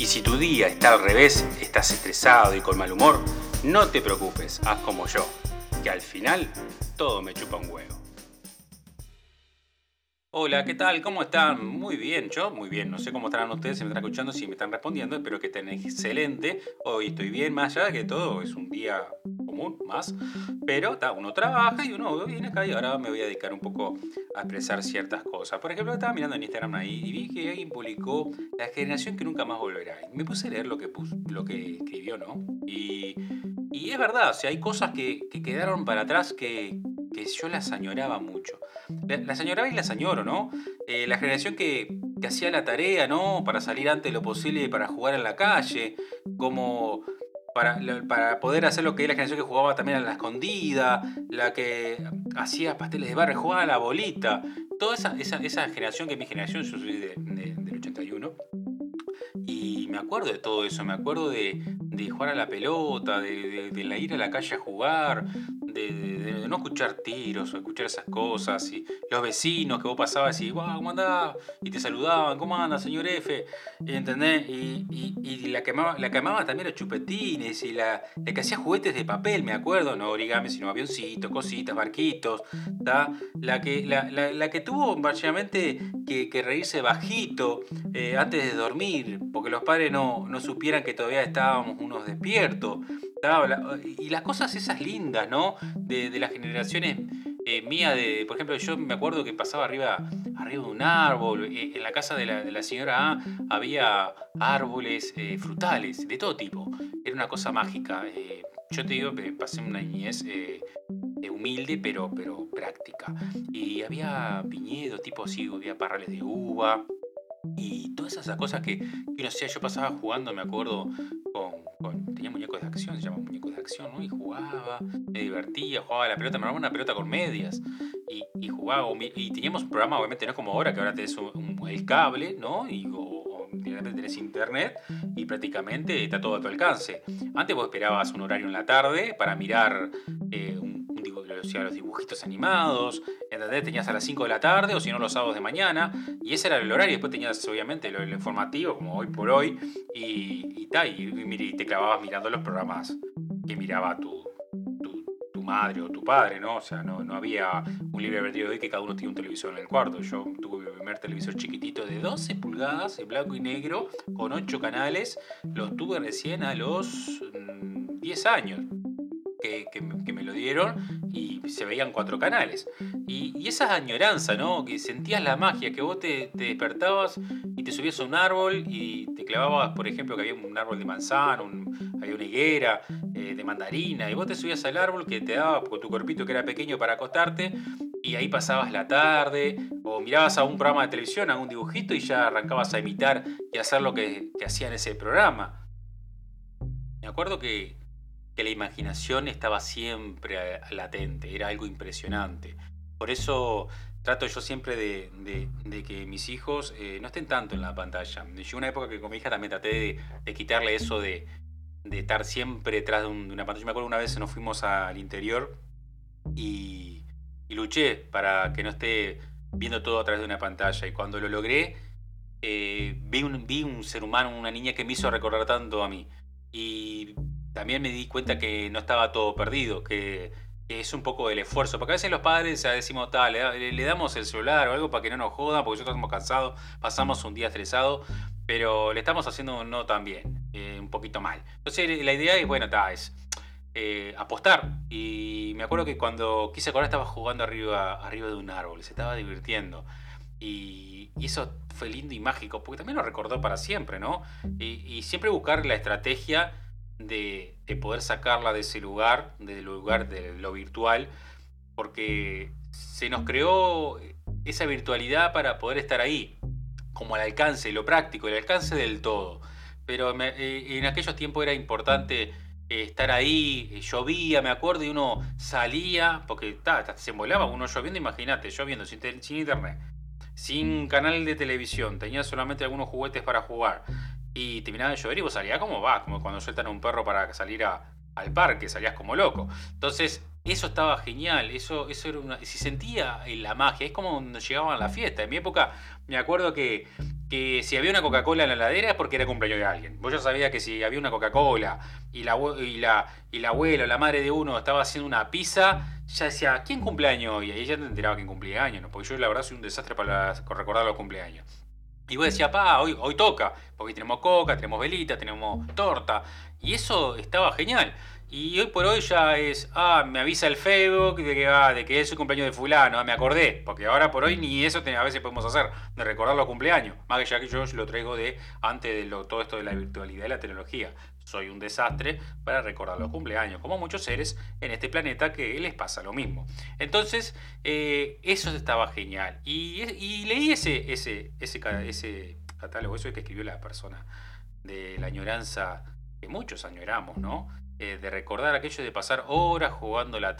Y si tu día está al revés, estás estresado y con mal humor, no te preocupes, haz como yo, que al final todo me chupa un huevo. Hola, ¿qué tal? ¿Cómo están? Muy bien, yo muy bien. No sé cómo estarán ustedes, si me están escuchando, si me están respondiendo. Espero que estén excelente. Hoy estoy bien, más allá de que todo es un día común, más. Pero uno trabaja y uno viene acá y ahora me voy a dedicar un poco a expresar ciertas cosas. Por ejemplo, estaba mirando en Instagram ahí y vi que alguien publicó La generación que nunca más volverá. Y me puse a leer lo que, lo que escribió, ¿no? Y, y es verdad, o sea, hay cosas que, que quedaron para atrás que, que yo las añoraba mucho. Las añoraba y las añoro, ¿no? Eh, la generación que, hacía la tarea, ¿no? Para salir antes de lo posible para jugar en la calle, como para, para, poder hacer lo que es la generación que jugaba también a la escondida, la que hacía pasteles de barrio, jugaba a la bolita. Toda esa, esa, generación que es mi generación, yo soy del 81. Y me acuerdo de todo eso, me acuerdo de, jugar a la pelota, de, de, ir a la calle a jugar, de, no escuchar tiros o escuchar esas cosas y los vecinos que vos pasabas y, wow, ¿cómo andás? Y te saludaban, ¿cómo anda, señor F? ¿Entendés? Y, y, la, que amaba, la que también los chupetines y la, que hacía juguetes de papel, me acuerdo, no origami, sino avioncitos, cositas, barquitos, La que, la, la, que tuvo básicamente que, que reírse bajito eh, antes de dormir, porque los padres no, no supieran que todavía estábamos unos despiertos. Y las cosas esas lindas, ¿no? De, las generaciones eh, mías, de, por ejemplo, yo me acuerdo que pasaba arriba, arriba de un árbol, eh, en la casa de la, señora A había árboles eh, frutales, de todo tipo. Era una cosa mágica. yo te digo pasé una niñez humilde, pero, pero práctica. Y había viñedos, tipo así, había parrales de uva. Y todas esas cosas que, que no sé, yo pasaba jugando, me acuerdo, con, tenía muñecos de acción, se llama muñecos de acción, ¿no? Y jugaba, me divertía, jugaba la pelota, me armaba una pelota con medias. Y, y jugaba, y teníamos un programa, obviamente no es como ahora, que ahora tenés un, el cable, ¿no? Y, o, tenés internet y prácticamente está todo a tu alcance. Antes vos esperabas un horario en la tarde para mirar eh, un, los dibujitos animados, ¿entendés? Tenías a las 5 de la tarde o si no los sábados de mañana, y ese era el horario. Después tenías obviamente lo, informativo, como hoy por hoy, y, y, y, te clavabas mirando los programas que miraba tu, tu, madre o tu padre, ¿no? O sea, no, no había un libre de hoy que cada uno tiene un televisor en el cuarto. Yo tuve mi primer televisor chiquitito de 12 pulgadas, en blanco y negro, con 8 canales. Lo tuve recién a los 10 mm, años que, me lo dieron y se veían cuatro canales. Y, esa añoranza, ¿no? Que sentías la magia, que vos te, despertabas y te subías a un árbol y te clavabas, por ejemplo, que había un árbol de manzana, había una higuera eh, de mandarina, y vos te subías al árbol que te daba con tu cuerpito que era pequeño para acostarte, y ahí pasabas la tarde, o mirabas a un programa de televisión, a un dibujito, y ya arrancabas a imitar y hacer lo que, que hacía en ese programa. Me acuerdo que que la imaginación estaba siempre eh, latente, era algo impresionante. Por eso trato yo siempre de, que mis hijos eh, no estén tanto en la pantalla. Yo una época que con mi hija también traté de, quitarle eso de, estar siempre detrás de, una pantalla. Me acuerdo una vez nos fuimos al interior y, luché para que no esté viendo todo a través de una pantalla. Y cuando lo logré, eh, vi, un, vi un ser humano, una niña que me hizo recordar tanto a mí. Y también me di cuenta que no estaba todo perdido, que, es un poco el esfuerzo, porque a veces los padres ya decimos, tal, le, damos el celular o algo para que no nos jodan, porque nosotros estamos cansados, pasamos un día estresado, pero le estamos haciendo no tan bien, eh, un poquito mal. Entonces la idea es, bueno, es eh, apostar. Y me acuerdo que cuando quise acordar estaba jugando arriba, arriba de un árbol, se estaba divirtiendo. Y, eso fue lindo y mágico, porque también lo recordó para siempre, ¿no? Y siempre buscar la estrategia de, poder sacarla de ese lugar, del lugar de lo virtual, porque se nos creó esa virtualidad para poder estar ahí, como al alcance, lo práctico, el alcance del todo. pero eh, en aquellos tiempos era importante eh, estar ahí, llovía, me acuerdo, y uno salía, porque se volaba uno lloviendo, imagínate, lloviendo sin, sin internet, sin canal de televisión, tenía solamente algunos juguetes para jugar, y terminaba de llover y vos salías como va, como cuando sueltan a un perro para salir al parque, salías como loco. Entonces, eso estaba genial, eso, eso era una. Si sentía la magia, es como cuando llegaban a la fiesta. En mi época, me acuerdo que, que si había una Coca-Cola en la heladera es porque era cumpleaños de alguien. Vos ya sabías que si había una Coca-Cola y la, y, la, y la abuela o la madre de uno estaba haciendo una pizza, ya decía, ¿quién cumpleaños? Y ahí ya te enteraba quién cumplía años, ¿no? porque yo la verdad soy un desastre para recordar los cumpleaños. Y vos decías, pa, hoy, hoy toca, porque tenemos coca, tenemos velita, tenemos torta. Y eso estaba genial. Y hoy por hoy ya es, ah, me avisa el Facebook de que, ah, de que es el cumpleaños de fulano, ah, me acordé, porque ahora por hoy ni eso a veces podemos hacer, de recordar los cumpleaños, más que ya que yo lo traigo de antes de todo esto de la virtualidad y la tecnología. Soy un desastre para recordar los cumpleaños, como muchos seres en este planeta que les pasa lo mismo. Entonces, eh, eso estaba genial. Y, leí ese, ese, ese, ese catálogo, eso que escribió la persona de la añoranza que muchos añoramos, ¿no? Eh, de recordar aquello de pasar horas jugando la,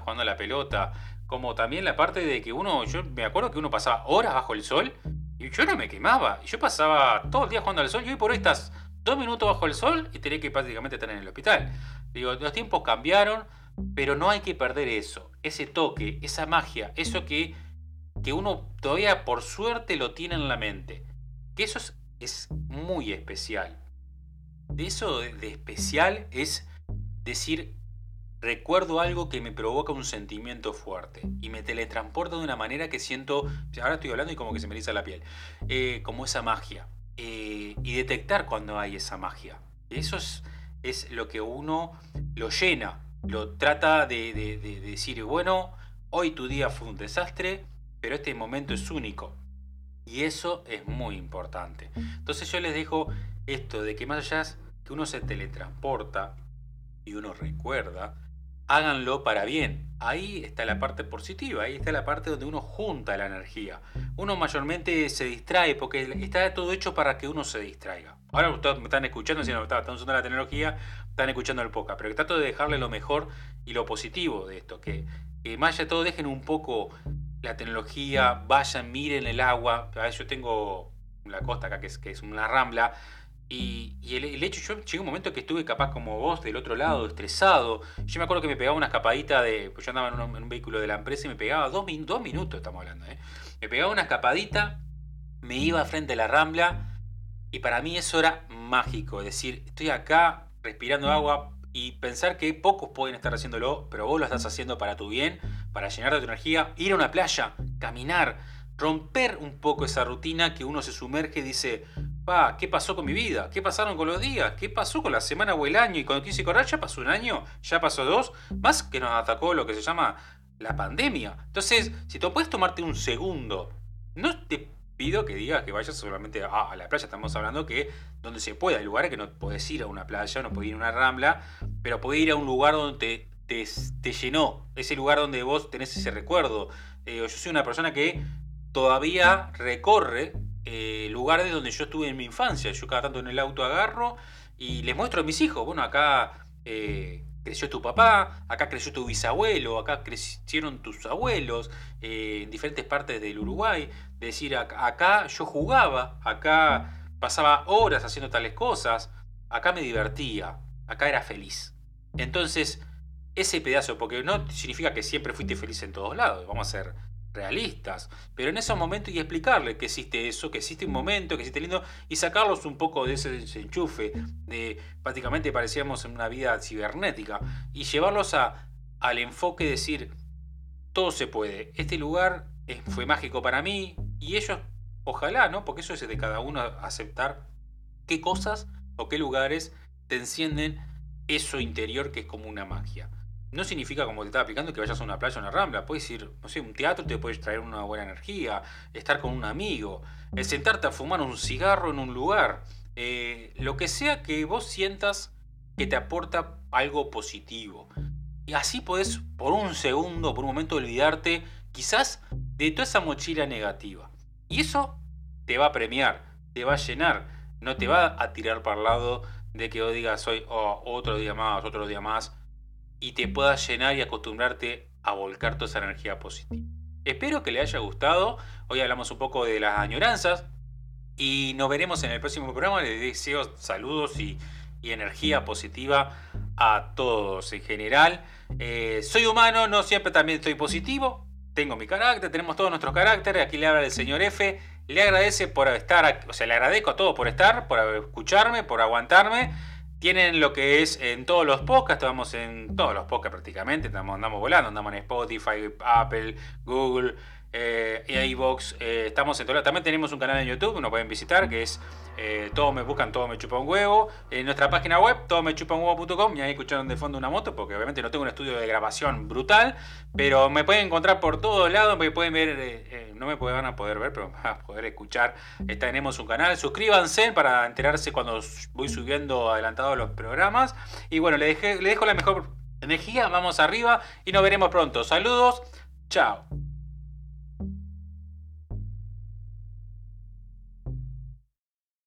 jugando la pelota, como también la parte de que uno, yo me acuerdo que uno pasaba horas bajo el sol y yo no me quemaba, yo pasaba todo el día jugando al sol y hoy por hoy estás dos minutos bajo el sol y tenés que prácticamente estar en el hospital. Digo, los tiempos cambiaron, pero no hay que perder eso, ese toque, esa magia, eso que, que uno todavía por suerte lo tiene en la mente. Que eso es, es muy especial. De eso de especial es decir, recuerdo algo que me provoca un sentimiento fuerte y me teletransporta de una manera que siento, ahora estoy hablando y como que se me eriza la piel, eh, como esa magia. Eh, y detectar cuando hay esa magia. Eso es, lo que uno lo llena, lo trata de, de decir, bueno, hoy tu día fue un desastre, pero este momento es único. Y eso es muy importante. Entonces yo les dejo esto de que más allá que uno se teletransporta, y uno recuerda, háganlo para bien. Ahí está la parte positiva, ahí está la parte donde uno junta la energía. Uno mayormente se distrae porque está todo hecho para que uno se distraiga. Ahora ustedes me están escuchando, si no están usando la tecnología, están escuchando el podcast, pero trato de dejarle lo mejor y lo positivo de esto, que, que más allá todo dejen un poco la tecnología, vayan, miren el agua. Yo tengo la costa acá que es una rambla, y, el, hecho, yo llegué un momento que estuve capaz como vos del otro lado, estresado. Yo me acuerdo que me pegaba una escapadita de. Pues yo andaba en un, vehículo de la empresa y me pegaba dos, dos minutos, estamos hablando, ¿eh? Me pegaba una escapadita, me iba frente a la rambla y para mí eso era mágico. Es decir, estoy acá respirando agua y pensar que pocos pueden estar haciéndolo, pero vos lo estás haciendo para tu bien, para llenarte de tu energía, ir a una playa, caminar romper un poco esa rutina que uno se sumerge y dice, pa, ¿qué pasó con mi vida? ¿Qué pasaron con los días? ¿Qué pasó con la semana o el año? Y cuando quise correr ya pasó un año, ya pasó dos, más que nos atacó lo que se llama la pandemia. Entonces, si tú puedes tomarte un segundo, no te pido que digas que vayas solamente a, la playa, estamos hablando que donde se pueda, hay lugares que no puedes ir a una playa, no puedes ir a una rambla, pero puedes ir a un lugar donde te, te, llenó, ese lugar donde vos tenés ese recuerdo. Eh, yo soy una persona que todavía recorre eh, lugares donde yo estuve en mi infancia. Yo cada tanto en el auto agarro y les muestro a mis hijos, bueno, acá eh, creció tu papá, acá creció tu bisabuelo, acá crecieron tus abuelos, eh, en diferentes partes del Uruguay. decir, acá yo jugaba, acá pasaba horas haciendo tales cosas, acá me divertía, acá era feliz. Entonces, ese pedazo, porque no significa que siempre fuiste feliz en todos lados, vamos a ser realistas. Pero en esos momentos y explicarle que existe eso, que existe un momento, que existe lindo, y sacarlos un poco de ese enchufe, de prácticamente parecíamos en una vida cibernética, y llevarlos a, al enfoque de decir, todo se puede, este lugar fue mágico para mí, y ellos, ojalá, ¿no? Porque eso es de cada uno aceptar qué cosas o qué lugares te encienden eso interior que es como una magia no significa, como te estaba explicando, que vayas a una playa o una rambla. Puedes ir, no sé, un teatro te puede traer una buena energía, estar con un amigo, el sentarte a fumar un cigarro en un lugar. Eh, lo que sea que vos sientas que te aporta algo positivo. Y así puedes, por un segundo, por un momento, olvidarte quizás de toda esa mochila negativa. Y eso te va a premiar, te va a llenar. no te va a tirar para el lado de que vos digas hoy oh, otro día más, otro día más, y te puedas llenar y acostumbrarte a volcar toda esa energía positiva. Espero que le haya gustado. Hoy hablamos un poco de las añoranzas y nos veremos en el próximo programa. Les deseo saludos y, energía positiva a todos en general. Eh, soy humano, no siempre también estoy positivo. Tengo mi carácter, tenemos todos nuestros caracteres. Aquí le habla el señor F. Le agradece por estar, o sea, le agradezco a todos por estar, por escucharme, por aguantarme. Tienen lo que es en todos los podcasts, estamos en todos los podcasts prácticamente, estamos, andamos volando, andamos en Spotify, Apple, Google, eh, iVoox, eh, estamos en todo, también tenemos un canal en YouTube, nos pueden visitar, que es eh, Todo me buscan, todo me chupa un huevo, en nuestra página web, todo me chupa un huevo.com, y ahí escucharon de fondo una moto, porque obviamente no tengo un estudio de grabación brutal, pero me pueden encontrar por todos lados, pueden ver, eh, no me van a poder ver, pero van a poder escuchar, tenemos un canal, suscríbanse para enterarse cuando voy subiendo adelantado los programas, y bueno, le, dejé, le dejo la mejor energía, vamos arriba y nos veremos pronto, saludos, chao.